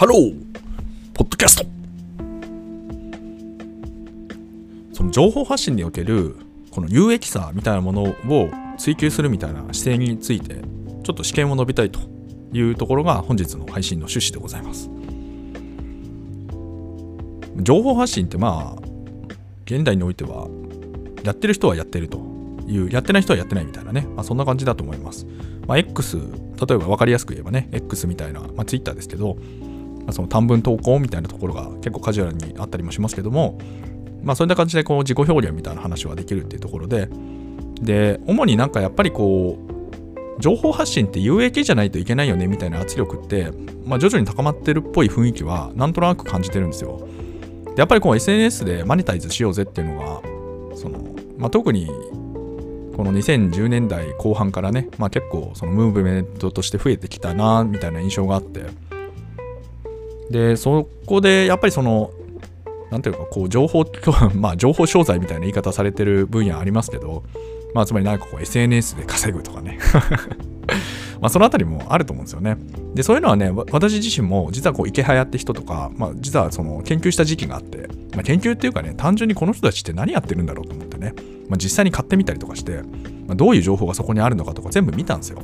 ハロー。ポッドキャスト。その情報発信におけるこの有益さみたいなものを追求するみたいな姿勢についてちょっと私見を述べたいというところが本日の配信の趣旨でございます。情報発信ってまあ現代においてはやってる人はやってると。いうやってない人はやってないみたいなね、まあ、そんな感じだと思います、まあ、X 例えば分かりやすく言えばね X みたいな、まあ、Twitter ですけど、その短文投稿みたいなところが結構カジュアルにあったりもしますけどもまあそんな感じでこう自己表現みたいな話はできるっていうところでで主になんかやっぱりこう情報発信って有益じゃないといけないよねみたいな圧力って、まあ、徐々に高まってるっぽい雰囲気はなんとなく感じてるんですよ。でやっぱりこう SNS でマネタイズしようぜっていうのがその、まあ、特にこの2010年代後半からね、まあ、結構そのムーブメントとして増えてきたなみたいな印象があってでそこでやっぱりそのなんていうかこう情報 まあ情報商材みたいな言い方されてる分野ありますけどまあつまりなんかこう SNS で稼ぐとかね まあそのあたりもあると思うんですよね。で、そういうのはね、私自身も実はこう池早って人とか、まあ実はその研究した時期があって、まあ、研究っていうかね、単純にこの人たちって何やってるんだろうと思ってね、まあ、実際に買ってみたりとかして、まあ、どういう情報がそこにあるのかとか全部見たんですよ。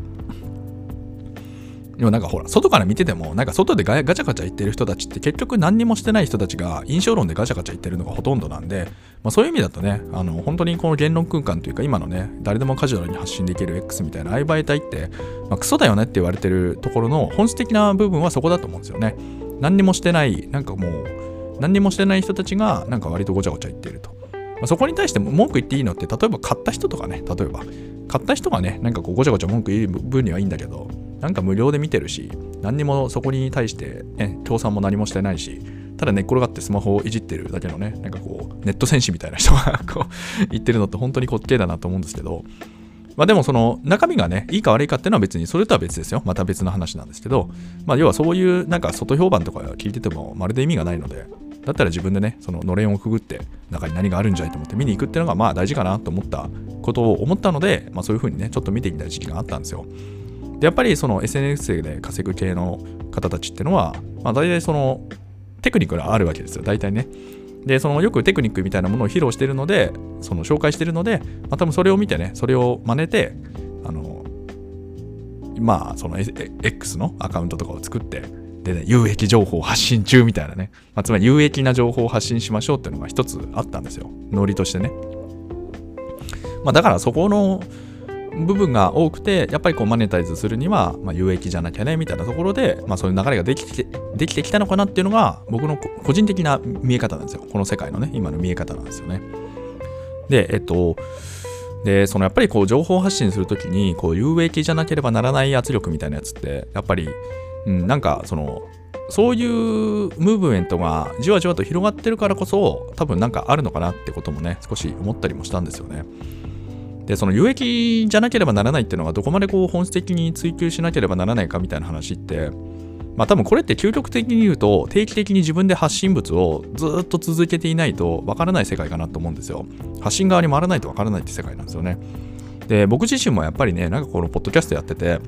でもなんかほら、外から見てても、なんか外でガチャガチャ言ってる人たちって結局何にもしてない人たちが印象論でガチャガチャ言ってるのがほとんどなんで、まあ、そういう意味だとね、あの本当にこの言論空間というか今のね、誰でもカジュアルに発信できる X みたいなああいう媒体って、まあ、クソだよねって言われてるところの本質的な部分はそこだと思うんですよね。何にもしてない、なんかもう、何にもしてない人たちがなんか割とごちゃごちゃ言ってると。まあ、そこに対して文句言っていいのって、例えば買った人とかね、例えば、買った人がね、なんかこうごちゃごちゃ文句言う分にはいいんだけど、なんか無料で見てるし、何にもそこに対して、ね、協賛も何もしてないし、ただ寝っ転がってスマホをいじってるだけのね、なんかこう、ネット戦士みたいな人が こう言ってるのって本当に滑稽だなと思うんですけど、まあでもその中身がね、いいか悪いかっていうのは別にそれとは別ですよ。また別の話なんですけど、まあ要はそういうなんか外評判とか聞いててもまるで意味がないので、だったら自分でね、そののれんをくぐって中に何があるんじゃないと思って見に行くっていうのがまあ大事かなと思ったことを思ったので、まあそういうふうにね、ちょっと見てみた時期があったんですよ。でやっぱりその SNS で稼ぐ系の方たちっていうのは、まあ、大体そのテクニックがあるわけですよ、大体ね。で、そのよくテクニックみたいなものを披露してるので、その紹介してるので、まあ、多分それを見てね、それを真似て、あの、まあ、その X のアカウントとかを作って、でね、有益情報発信中みたいなね、まあ、つまり有益な情報を発信しましょうっていうのが一つあったんですよ、ノリとしてね。まあ、だからそこの部分が多くて、やっぱりこうマネタイズするには、まあ、有益じゃなきゃねみたいなところで、まあ、そういう流れができてできてきたのかなっていうのが、僕の個人的な見え方なんですよ。この世界のね、今の見え方なんですよね。で、えっと、で、そのやっぱりこう情報発信するときに、こう有益じゃなければならない圧力みたいなやつって、やっぱり、うん、なんかその、そういうムーブメントがじわじわと広がってるからこそ、多分なんかあるのかなってこともね、少し思ったりもしたんですよね。で、その有益じゃなければならないっていうのがどこまでこう本質的に追求しなければならないかみたいな話って、まあ多分これって究極的に言うと定期的に自分で発信物をずっと続けていないとわからない世界かなと思うんですよ。発信側に回らないとわからないって世界なんですよね。で、僕自身もやっぱりね、なんかこのポッドキャストやってて、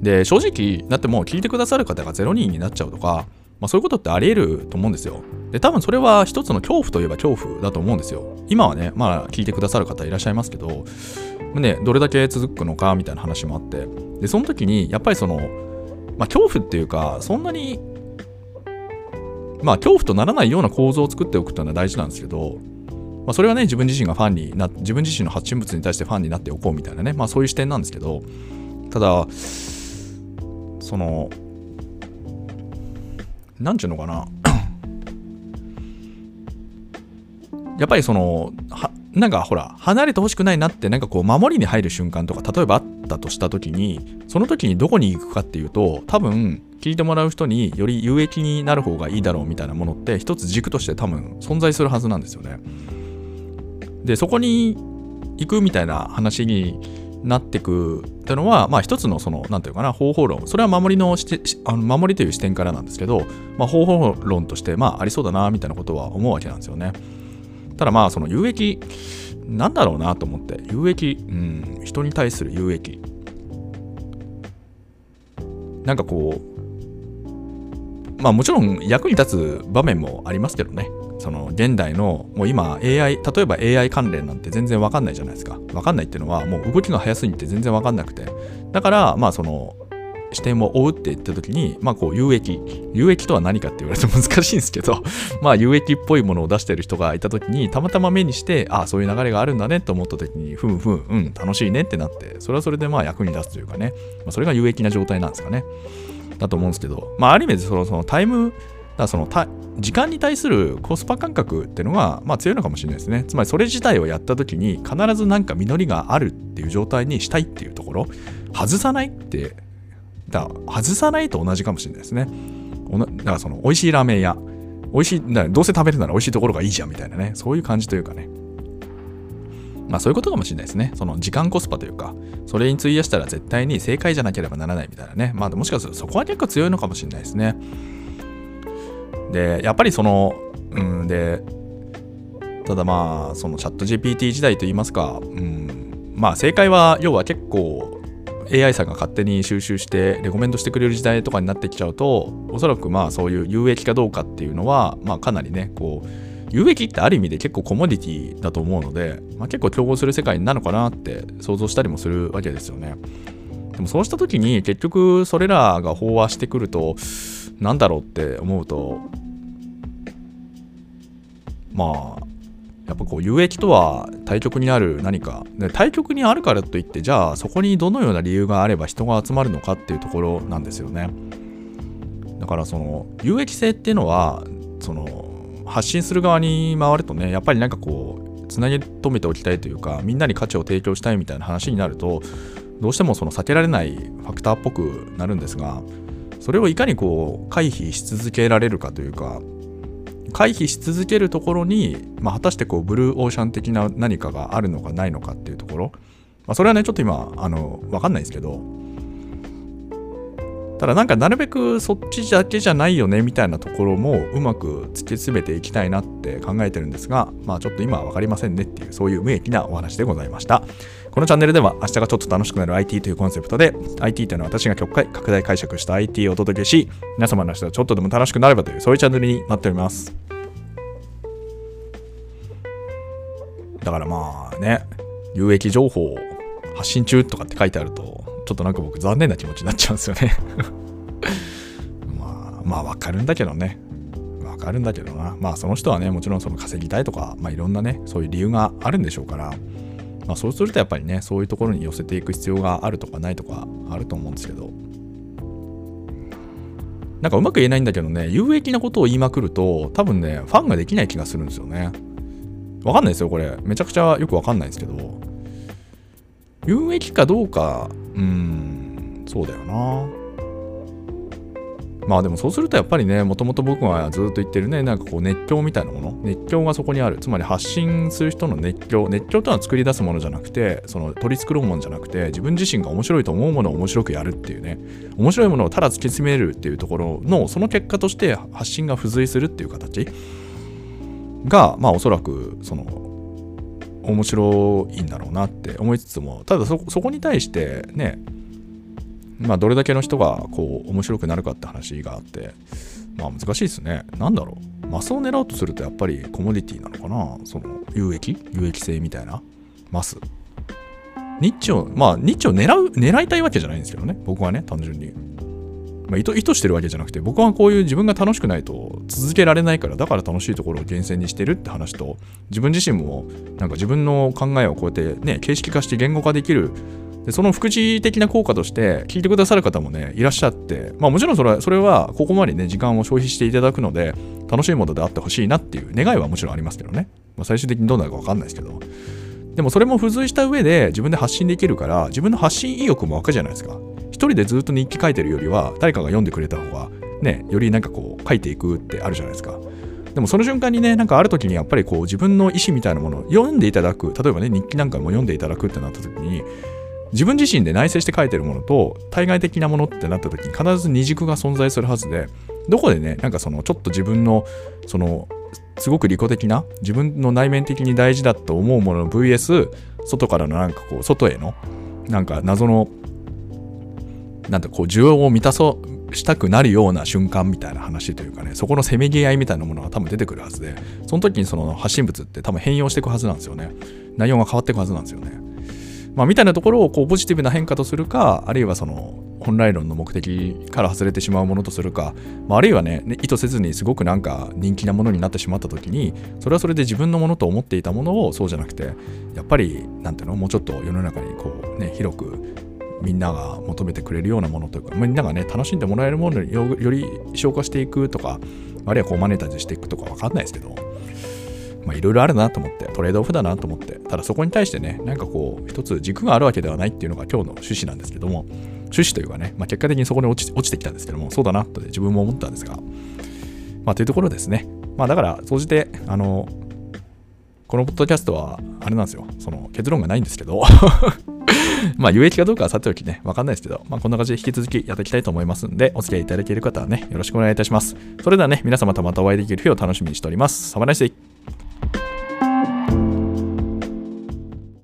で、正直、だってもう聞いてくださる方が0人になっちゃうとか、まあ、そういうことってあり得ると思うんですよ。で、多分それは一つの恐怖といえば恐怖だと思うんですよ。今はね、まあ聞いてくださる方いらっしゃいますけど、ね、どれだけ続くのかみたいな話もあって、で、その時にやっぱりその、まあ恐怖っていうか、そんなに、まあ恐怖とならないような構造を作っておくっていうのは大事なんですけど、まあ、それはね、自分自身がファンにな自分自身の発信物に対してファンになっておこうみたいなね、まあそういう視点なんですけど、ただ、その、なんちゅうのかなやっぱりそのなんかほら離れてほしくないなってなんかこう守りに入る瞬間とか例えばあったとした時にその時にどこに行くかっていうと多分聞いてもらう人により有益になる方がいいだろうみたいなものって一つ軸として多分存在するはずなんですよね。でそこに行くみたいな話になってくってのは、まあ一つのその、なんていうかな、方法論。それは守りのしてあの守りという視点からなんですけど、まあ方法論として、まあありそうだな、みたいなことは思うわけなんですよね。ただまあその有益、なんだろうなと思って、有益、うん、人に対する有益。なんかこう、まあもちろん役に立つ場面もありますけどね。その現代のもう今 AI 例えば AI 関連なんて全然わかんないじゃないですかわかんないっていうのはもう動きが速すぎて全然わかんなくてだからまあその視点を追うって言った時に、まあこう有益。有益とは何かって言われると難しいんですけど、まあ有益っぽいものを出してる人がいた時に、たまたま目にして、ああ、そういう流れがあるんだねと思った時に、ふんふん、うん、楽しいねってなって、それはそれでまあ役に立つというかね、まあ、それが有益な状態なんですかね。だと思うんですけど、まあある意味でそのそのタイム、だその時間に対するコスパ感覚っていうのが、まあ、強いのかもしれないですね。つまりそれ自体をやった時に必ずなんか実りがあるっていう状態にしたいっていうところ外さないってだから外さないと同じかもしれないですね。だからその美味しいラーメン屋、美味しい、どうせ食べるなら美味しいところがいいじゃんみたいなね、そういう感じというかね。まあそういうことかもしれないですね。その時間コスパというか、それに費やしたら絶対に正解じゃなければならないみたいなね。まあもしかするとそこは結構強いのかもしれないですね。で、やっぱりその、うんで、ただまあ、そのチャット GPT 時代といいますか、うん、まあ正解は要は結構 AI さんが勝手に収集してレコメンドしてくれる時代とかになってきちゃうとおそらくまあそういう有益かどうかっていうのはまあかなりねこう有益ってある意味で結構コモディティだと思うので、まあ、結構競合する世界なのかなって想像したりもするわけですよね。でもそうした時に結局それらが飽和してくると何だろうって思うとまあやっぱこう有益とは対極にある何か対極にあるからといってじゃあそこにどのような理由があれば人が集まるのかっていうところなんですよね。だからその有益性っていうのはその発信する側に回るとねやっぱりなんかこうつなぎ止めておきたいというかみんなに価値を提供したいみたいな話になるとどうしてもその避けられないファクターっぽくなるんですがそれをいかにこう回避し続けられるかというか回避し続けるところに、まあ、果たしてこうブルーオーシャン的な何かがあるのかないのかっていうところ、まあ、それはねちょっと今あの分かんないですけど。ただなんかなるべくそっちだけじゃないよねみたいなところもうまく突き詰めていきたいなって考えてるんですがまあちょっと今は分かりませんねっていうそういう無益なお話でございました。このチャンネルでは明日がちょっと楽しくなる IT というコンセプトで IT というのは私が極快拡大解釈した IT をお届けし皆様の明日がちょっとでも楽しくなればというそういうチャンネルになっております。だからまあね、有益情報発信中とかって書いてあると、ちょっとなんか僕残念な気持ちになっちゃうんですよね まあ、まあわかるんだけどね。わかるんだけどな。まあその人はね、もちろんその稼ぎたいとか、まあいろんなね、そういう理由があるんでしょうから、まあそうするとやっぱりね、そういうところに寄せていく必要があるとかないとかあると思うんですけど、なんかうまく言えないんだけどね、有益なことを言いまくると、多分ね、ファンができない気がするんですよね。わかんないですよ、これ。めちゃくちゃよくわかんないですけど。有益かどうか、うん、そうだよな。まあでもそうするとやっぱりね、もともと僕がずっと言ってるね、なんかこう熱狂みたいなもの、熱狂がそこにある。つまり発信する人の熱狂、熱狂とは作り出すものじゃなくて、その取り繕うものじゃなくて、自分自身が面白いと思うものを面白くやるっていうね、面白いものをただ突き詰めるっていうところの、その結果として発信が付随するっていう形。が、まあおそらく、その、面白いんだろうなって思いつつも、ただそこに対してね、まあどれだけの人がこう面白くなるかって話があって、まあ難しいですね。なんだろう。マスを狙おうとするとやっぱりコモディティなのかなその有益？有益性みたいな？マス。ニッチを、まあニッチを狙う、狙いたいわけじゃないんですけどね。僕はね、単純に。まあ、意図意図してるわけじゃなくて僕はこういう自分が楽しくないと続けられないからだから楽しいところを厳選にしてるって話と自分自身もなんか自分の考えをこうやってね形式化して言語化できる。でその副次的な効果として聞いてくださる方もねいらっしゃってまあもちろんそれはそれはここまでね時間を消費していただくので楽しいものであってほしいなっていう願いはもちろんありますけどね、まあ、最終的にどうなるか分かんないですけど。でもそれも付随した上で自分で発信できるから自分の発信意欲も湧くじゃないですか。一人でずっと日記書いてるよりは誰かが読んでくれた方がねよりなんかこう書いていくってあるじゃないですか。でもその瞬間にねなんかある時にやっぱりこう自分の意思みたいなものを読んでいただく。例えばね日記なんかも読んでいただくってなった時に自分自身で内省して書いてるものと対外的なものってなった時に必ず二軸が存在するはずでどこでねなんかそのちょっと自分のそのすごく利己的な自分の内面的に大事だと思うものの VS 外からのなんかこう外へのなんか謎のなんだこう需要を満たそうしたくなるような瞬間みたいな話というかねそこのせめぎ合いみたいなものが多分出てくるはずでその時にその発信物って多分変容していくはずなんですよね。内容が変わっていくはずなんですよね。まあみたいなところをこうポジティブな変化とするかあるいはその本来論の目的から外れてしまうものとするか、まあ、あるいはね意図せずにすごくなんか人気なものになってしまった時にそれはそれで自分のものと思っていたものをそうじゃなくてやっぱりなんていうのもうちょっと世の中にこうね広くみんなが求めてくれるようなものというかみんながね楽しんでもらえるものにより消化していくとかあるいはこうマネタイズしていくとか分かんないですけどまあいろいろあるなと思ってトレードオフだなと思ってただそこに対してねなんかこう一つ軸があるわけではないっていうのが今日の趣旨なんですけども趣旨というかね、まあ、結果的にそこに落ち落ちてきたんですけどもそうだなと自分も思ったんですがまあというところですね。まあだから総じてあのこのポッドキャストはあれなんですよ。その結論がないんですけど まあ、有益かどうかはさておきね、わかんないですけど、まあ、こんな感じで引き続きやっていきたいと思いますんで、お付き合いいただける方はね、よろしくお願いいたします。それではね、皆様とまたお会いできる日を楽しみにしております。サバナイスデイ